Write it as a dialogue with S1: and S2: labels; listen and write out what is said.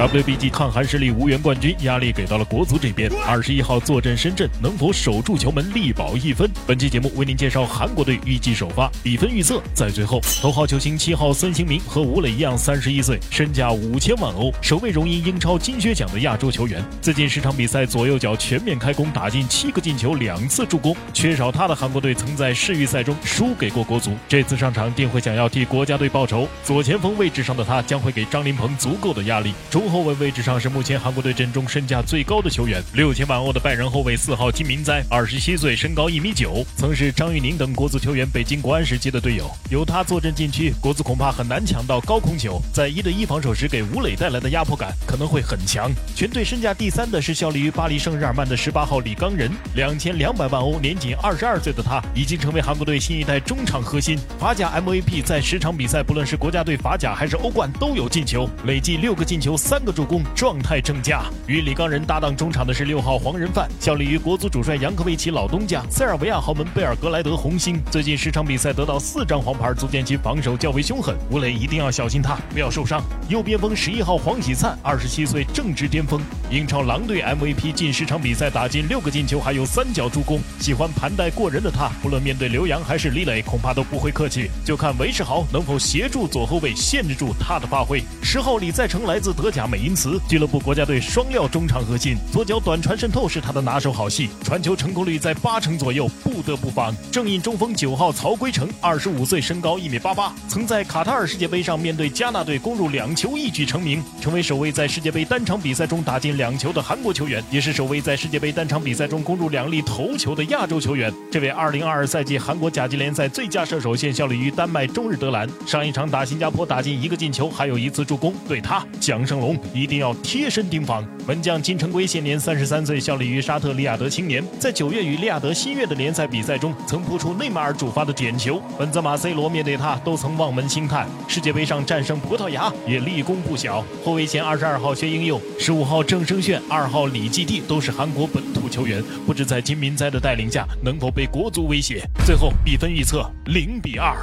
S1: WBG 抗韩实力无缘冠军，压力给到了国足这边。二十一号坐镇深圳，能否守住球门，力保一分？本期节目为您介绍韩国队预计首发，比分预测在最后。头号球星七号孙兴民和吴磊一样，三十一岁，身价五千万欧，首位荣膺英超金靴奖的亚洲球员。最近十场比赛左右脚全面开弓，打进七个进球，两次助攻。缺少他的韩国队曾在世预赛中输给过国足，这次上场定会想要替国家队报仇。左前锋位置上的他将会给张琳芃足够的压力。中后卫位置上是目前韩国队阵中身价最高的球员，六千万欧的拜仁后卫四号金明哉，二十七岁，身高一米九，曾是张玉宁等国足球员北京国安时期的队友。有他坐镇禁区，国足恐怕很难抢到高空球。在一对一防守时，给吴磊带来的压迫感可能会很强。全队身价第三的是效力于巴黎圣日耳曼的十八号李刚仁，两千两百万欧，年仅二十二岁的他已经成为韩国队新一代中场核心。法甲 MVP 在十场比赛，不论是国家队法甲还是欧冠都有进球，累计六个进球三。三个助攻，状态正佳。与李刚仁搭档中场的是六号黄仁范，效力于国足主帅扬科维奇老东家塞尔维亚豪门贝尔格莱德红星。最近十场比赛得到四张黄牌，足见其防守较为凶狠。吴磊一定要小心他，不要受伤。右边锋十一号黄喜灿，二十七岁，正值巅峰。英超狼队 MVP，近十场比赛打进六个进球，还有三脚助攻。喜欢盘带过人的他，不论面对刘洋还是李磊，恐怕都不会客气。就看韦世豪能否协助左后卫限制住他的发挥。十号李在成来自德甲。美因茨俱乐部国家队双料中场核心，左脚短传渗透是他的拿手好戏，传球成功率在八成左右，不得不防。正印中锋九号曹圭成，二十五岁，身高一米八八，曾在卡塔尔世界杯上面对加纳队攻入两球，一举成名，成为首位在世界杯单场比赛中打进两球的韩国球员，也是首位在世界杯单场比赛中攻入两粒头球的亚洲球员。这位二零二二赛季韩国甲级联赛最佳射手，现效力于丹麦中日德兰，上一场打新加坡打进一个进球，还有一次助攻。对他，蒋胜龙。一定要贴身盯防。门将金城圭现年三十三岁，效力于沙特利亚德青年，在九月与利亚德新月的联赛比赛中，曾扑出内马尔主罚的点球。本泽马、C 罗面对他都曾望门兴叹。世界杯上战胜葡萄牙也立功不小。后卫线二十二号薛英佑、十五号郑胜炫、二号李继地都是韩国本土球员，不知在金民哉的带领下能否被国足威胁。最后比分预测零比二。